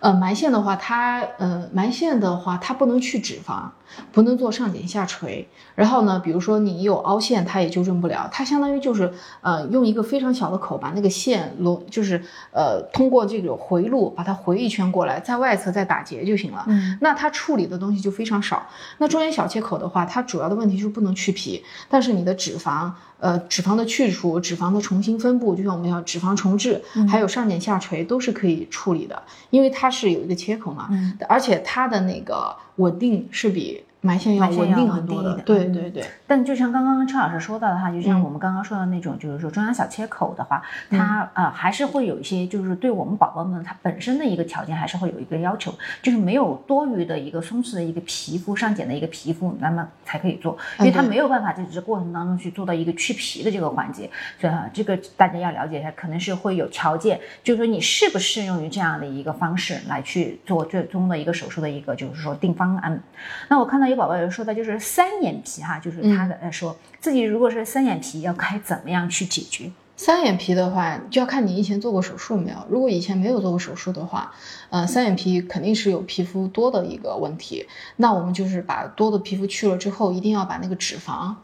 呃，埋线的话，它呃埋线的话，它不能去脂肪，不能做上睑下垂。然后呢，比如说你有凹陷，它也纠正不了。它相当于就是呃用一个非常小的口把那个线螺，就是呃通过这个回路把它回一圈过来，在外侧再打结就行了。嗯，那它处理的东西就非常少。那中间小切口的话，它主要的问题就是不能去皮，但是你的脂肪。呃，脂肪的去除、脂肪的重新分布，就像我们要脂肪重置，还有上睑下垂都是可以处理的，因为它是有一个切口嘛，而且它的那个稳定是比。埋线要稳定。很多的对嗯对对，但就像刚刚车老师说到的话，就像嗯我们刚刚说的那种，就是说中央小切口的话，它呃还是会有一些，就是对我们宝宝们它本身的一个条件还是会有一个要求，就是没有多余的一个松弛的一个皮肤上睑的一个皮肤，那么才可以做，因为它没有办法在这过程当中去做到一个去皮的这个环节，所以啊，这个大家要了解一下，可能是会有条件，就是说你适不适用于这样的一个方式来去做最终的一个手术的一个就是说定方案。那我看到有宝宝有说到就是三眼皮哈，就是他的来说自己如果是三眼皮，要该怎么样去解决？三眼皮的话，就要看你以前做过手术没有。如果以前没有做过手术的话，呃，三眼皮肯定是有皮肤多的一个问题。那我们就是把多的皮肤去了之后，一定要把那个脂肪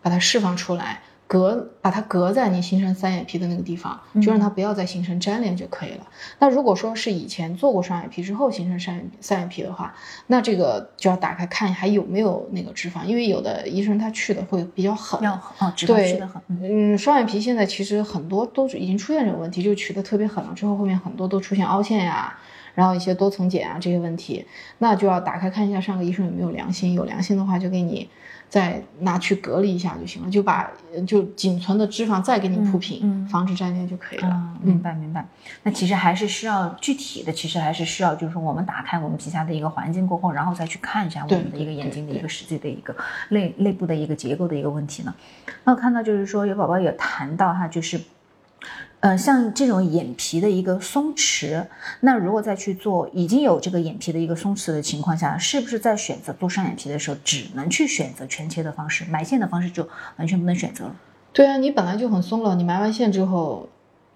把它释放出来，隔把它隔在你形成三眼皮的那个地方，就让它不要再形成粘连就可以了。那如果说是以前做过双眼皮之后形成三眼三眼皮的话，那这个就要打开看还有没有那个脂肪，因为有的医生他去的会比较狠，要。哦，脂肪对吃的很，嗯。嗯，双眼皮现在其实很多都已经出现这个问题，就取的特别狠了之后，后面很多都出现凹陷呀、然后一些多层茧啊这些问题，那就要打开看一下上个医生有没有良心，有良心的话就给你再拿去隔离一下就行了，就把呃就仅存的脂肪再给你铺平，嗯嗯防止粘连就可以了。啊，明白明白。那其实还是需要具体的，其实还是需要，就是说我们打开我们皮下的一个环境过后，然后再去看一下我们的一个眼睛的一个实际的一个内内部的一个结构的一个问题呢。那我看到就是说有宝宝有谈到哈，就是。呃，像这种眼皮的一个松弛，那如果再去做已经有这个眼皮的一个松弛的情况下，是不是在选择做双眼皮的时候，只能去选择全切的方式，埋线的方式就完全不能选择了？对啊，你本来就很松了，你埋完线之后，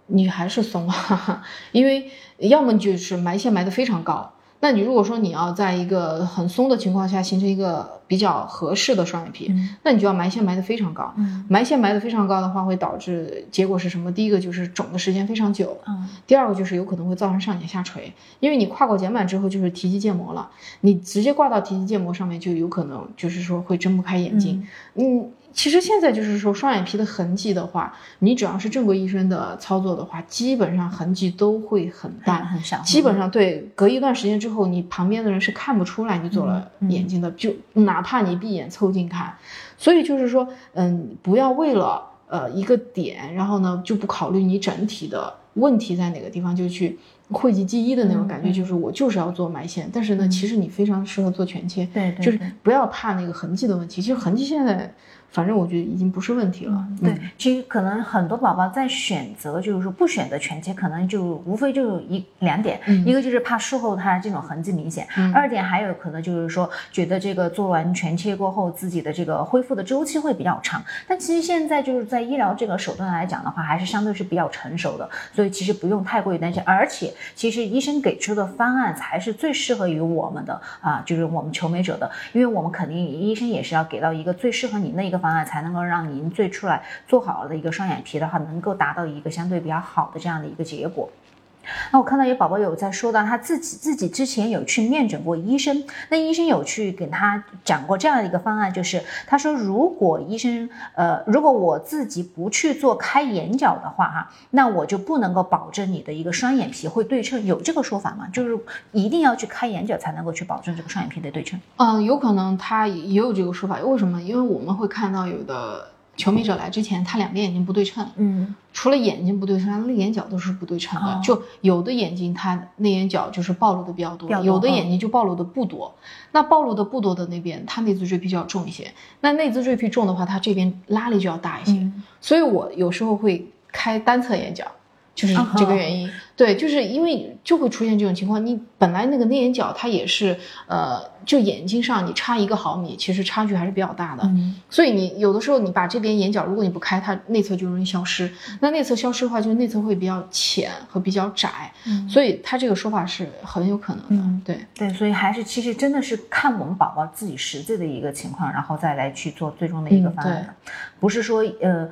你还是松啊，因为要么就是埋线埋的非常高，那你如果说你要在一个很松的情况下形成一个比较合适的双眼皮，嗯那你就要埋线埋得非常高。嗯埋线埋得非常高的话，会导致结果是什么？第一个就是肿的时间非常久，嗯第二个就是有可能会造成上睑下垂，因为你跨过睑板之后就是提肌腱膜了，你直接挂到提肌腱膜上面就有可能就是说会睁不开眼睛。嗯，其实现在就是说双眼皮的痕迹的话，你只要是正规医生的操作的话，基本上痕迹都会很淡很。很少，基本上对，隔一段时间之后，你旁边的人是看不出来你做了眼睛的，就哪怕你闭眼凑近看，所以就是说，嗯，不要为了呃一个点，然后呢就不考虑你整体的问题在哪个地方，就去讳疾忌医的那种感觉，就是我就是要做埋线，但是呢，其实你非常适合做全切，对就是不要怕那个痕迹的问题，其实痕迹现在反正我觉得已经不是问题了，对嗯，其实可能很多宝宝在选择，就是说不选择全切，可能就无非就一两点，嗯一个就是怕术后它这种痕迹明显，嗯二点还有可能就是说觉得这个做完全切过后，自己的这个恢复的周期会比较长。但其实现在就是在医疗这个手段来讲的话，还是相对是比较成熟的，所以其实不用太过于担心。而且其实医生给出的方案才是最适合于我们的啊，就是我们求美者的，因为我们肯定医生也是要给到一个最适合你那一个方案，才能够让您最出来做好的一个双眼皮的话，能够达到一个相对比较好的这样的一个结果。那我看到有宝宝有在说到他自己自己之前有去面诊过医生，那医生有去给他讲过这样的一个方案，就是他说如果医生呃如果我自己不去做开眼角的话哈，那我就不能够保证你的一个双眼皮会对称，有这个说法吗？就是一定要去开眼角才能够去保证这个双眼皮的对称？嗯，有可能他也有这个说法，为什么？因为我们会看到有的求美者来之前，他两边眼睛不对称，嗯除了眼睛不对称，他内眼角都是不对称的。哦就有的眼睛它内眼角就是暴露的比较多，较多有的嗯眼睛就暴露的不多。那暴露的不多的那边，它内眦赘皮就要重一些。那内眦赘皮重的话，它这边拉力就要大一些。嗯所以我有时候会开单侧眼角，就是啊这个原因。对，就是因为就会出现这种情况，你本来那个内眼角它也是呃，就眼睛上你差一个毫米，其实差距还是比较大的。嗯所以你有的时候你把这边眼角，如果你不开，它内侧就容易消失。那内侧消失的话，就内侧会比较浅和比较窄，嗯所以它这个说法是很有可能的。嗯对，对，所以还是其实真的是看我们宝宝自己实际的一个情况，然后再来去做最终的一个嗯方案的，不是说呃。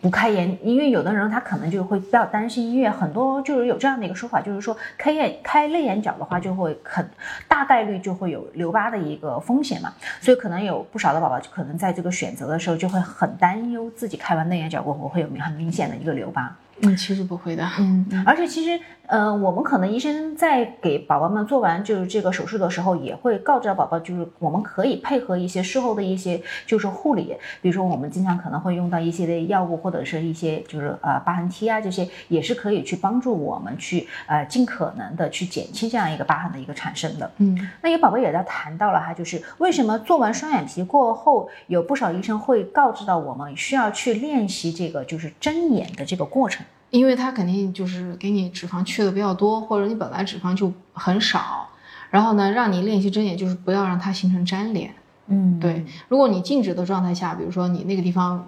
不开眼，因为有的人他可能就会比较担心，因为很多就是有这样的一个说法，就是说开眼开内眼角的话，就会很大概率就会有留疤的一个风险嘛，所以可能有不少的宝宝就可能在这个选择的时候就会很担忧自己开完内眼角过后会有很明显的一个留疤。嗯，其实不会的。嗯，而且其实呃，我们可能医生在给宝宝们做完就是这个手术的时候，也会告知宝宝，就是我们可以配合一些术后的一些就是护理，比如说我们经常可能会用到一些的药物或者是一些就是呃疤痕贴啊这些，也是可以去帮助我们去呃尽可能的去减轻这样一个疤痕的一个产生的。嗯，那有宝宝也在谈到了哈，就是为什么做完双眼皮过后，有不少医生会告知到我们需要去练习这个就是睁眼的这个过程。因为它肯定就是给你脂肪去的比较多，或者你本来脂肪就很少，然后呢，让你练习睁眼，就是不要让它形成粘连。嗯，对，如果你静止的状态下，比如说你那个地方，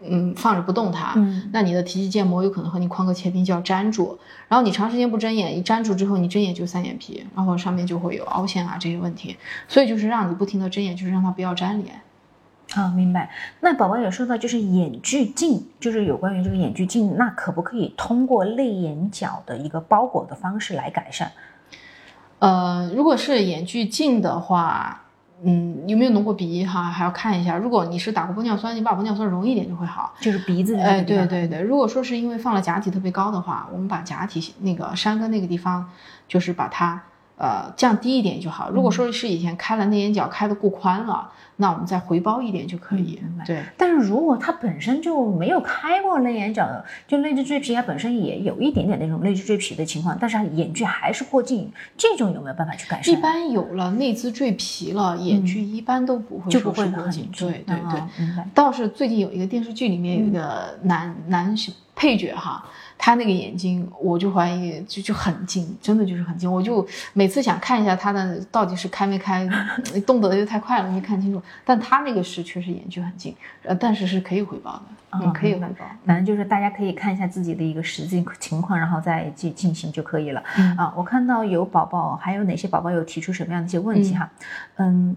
嗯，放着不动它，嗯那你的提肌腱膜有可能和你眶隔切边就要粘住，然后你长时间不睁眼，一粘住之后，你睁眼就三眼皮，然后上面就会有凹陷啊这些问题，所以就是让你不停的睁眼，就是让它不要粘连。啊，明白。那宝宝有说到，就是眼距镜，就是有关于这个眼距镜，那可不可以通过泪眼角的一个包裹的方式来改善？呃，如果是眼距近的话，嗯，有没有浓过鼻哈，还要看一下。如果你是打过玻尿酸，你把玻尿酸融一点就会好。就是鼻子哎。对对对，如果说是因为放了假体特别高的话，我们把假体那个山根那个地方，就是把它呃降低一点就好。如果说是以前开了内眼角开的过宽了，那我们再回包一点就可以。嗯对，但是如果它本身就没有开过内眼角的，就内眦赘皮，它本身也有一点点那种内眦赘皮的情况，但是它眼距还是过近，这种有没有办法去改善？一般有了内眦赘皮了，眼距一般都不会嗯就不说是过近。会很近。对对对。倒是最近有一个电视剧里面有一个男、男配角哈，他那个眼睛我就怀疑就就很近，真的就是很近。我就每次想看一下他的到底是开没开，动得又太快了没看清楚。但他那个是确实眼距很近，呃，但是是可以回报的，哦嗯，可以回报。反正就是大家可以看一下自己的一个实际情况，然后再进进行就可以了。嗯啊，我看到有宝宝，还有哪些宝宝有提出什么样的一些问题哈？嗯。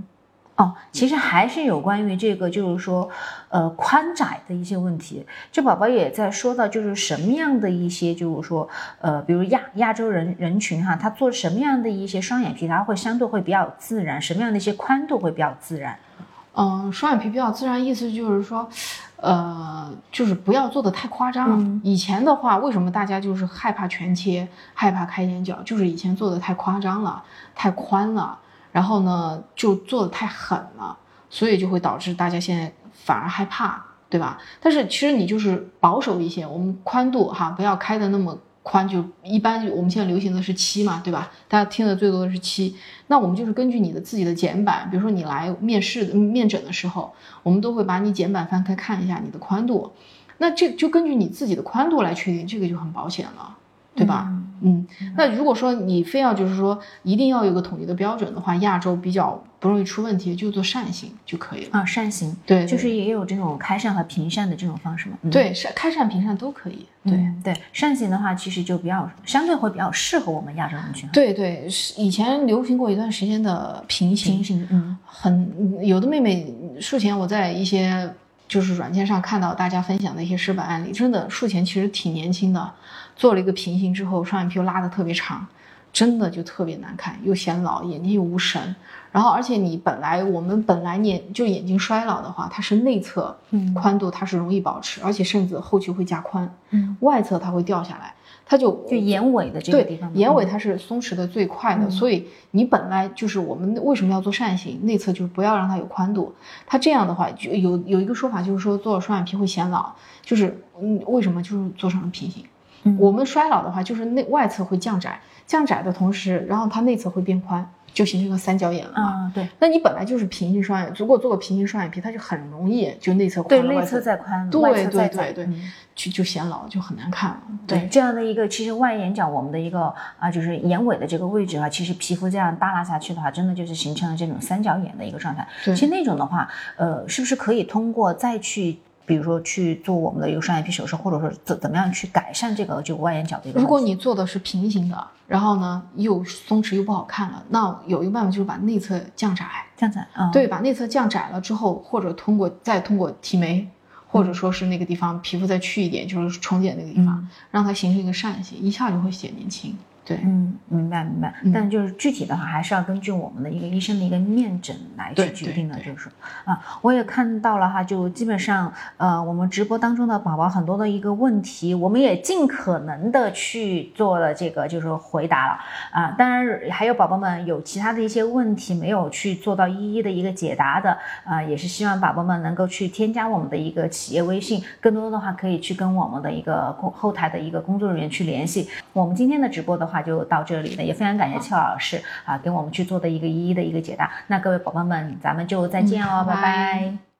哦，其实还是有关于这个，就是说，呃，宽窄的一些问题。这宝宝也在说到，就是什么样的一些，就是说，呃，比如亚亚洲人人群哈，他做什么样的一些双眼皮，他会相对会比较自然，什么样的一些宽度会比较自然？嗯，双眼皮比较自然，意思就是说，呃，就是不要做的太夸张。嗯以前的话，为什么大家就是害怕全切，害怕开眼角，就是以前做的太夸张了，太宽了，然后呢就做的太狠了，所以就会导致大家现在反而害怕，对吧？但是其实你就是保守一些，我们宽度哈不要开的那么宽，就一般我们现在流行的是七嘛，对吧？大家听的最多的是七，那我们就是根据你的自己的睑板，比如说你来面试的面诊的时候，我们都会把你睑板翻开看一下你的宽度，那这就根据你自己的宽度来确定，这个就很保险了，对吧？那如果说你非要就是说一定要有个统一的标准的话，亚洲比较不容易出问题，就做扇形就可以了。啊，扇形，对，就是也有这种开扇和平扇的这种方式嘛？嗯、对扇开扇平扇都可以。对、嗯对，扇形的话，其实就比较相对会比较适合我们亚洲人群。对对，是以前流行过一段时间的平行，平行，嗯很有的妹妹术前我在一些就是软件上看到大家分享的一些失败案例，真的术前其实挺年轻的，做了一个平行之后，双眼皮又拉的特别长，真的就特别难看，又显老，眼睛又无神。然后，而且你本来我们本来眼就眼睛衰老的话，它是内侧嗯宽度它是容易保持，而且甚至后期会加宽，嗯，外侧它会掉下来，它就就眼尾的这个地对方，，眼尾它是松弛的最快的，嗯所以你本来就是我们为什么要做扇形，内侧就是不要让它有宽度。它这样的话，就有有一个说法就是说做了双眼皮会显老，就是嗯为什么就是做成了平行。嗯我们衰老的话，就是内外侧会降窄，降窄的同时，然后它内侧会变宽，就形成一个三角眼了嘛。啊，对那你本来就是平行双眼，如果做个平行双眼皮，它就很容易就内侧对，宽对，内外侧再宽，对外侧再对窄，对对嗯就就显老，就很难看了。对，这样的一个，其实外眼角我们的一个啊，就是眼尾的这个位置啊，其实皮肤这样耷拉下去的话，真的就是形成了这种三角眼的一个状态。对其实那种的话，呃，是不是可以通过再去，比如说去做我们的一个双眼皮手术，或者说怎怎么样去改善这个就外眼角的一个？如果你做的是平行的，然后呢又松弛又不好看了，那有一个办法就是把内侧降窄，这样子啊，对，把内侧降窄了之后，或者通过再通过提眉，或者说是那个地方皮肤再去一点，就是重睑那个地方，嗯让它形成一个扇形，一下就会显年轻。对，嗯，明白明白。嗯但就是具体的话，还是要根据我们的一个医生的一个面诊来去决定的，就是说啊，我也看到了哈，就基本上呃，我们直播当中的宝宝很多的一个问题，我们也尽可能的去做了这个就是回答了啊。当然还有宝宝们有其他的一些问题没有去做到一一的一个解答的啊，也是希望宝宝们能够去添加我们的一个企业微信，更多的话可以去跟我们的一个工后台的一个工作人员去联系。我们今天的直播的话就到这里了，也非常感谢邱老师啊给我们去做的一个一一的一个解答。那各位宝宝们，咱们就再见哦，拜嗯拜。拜拜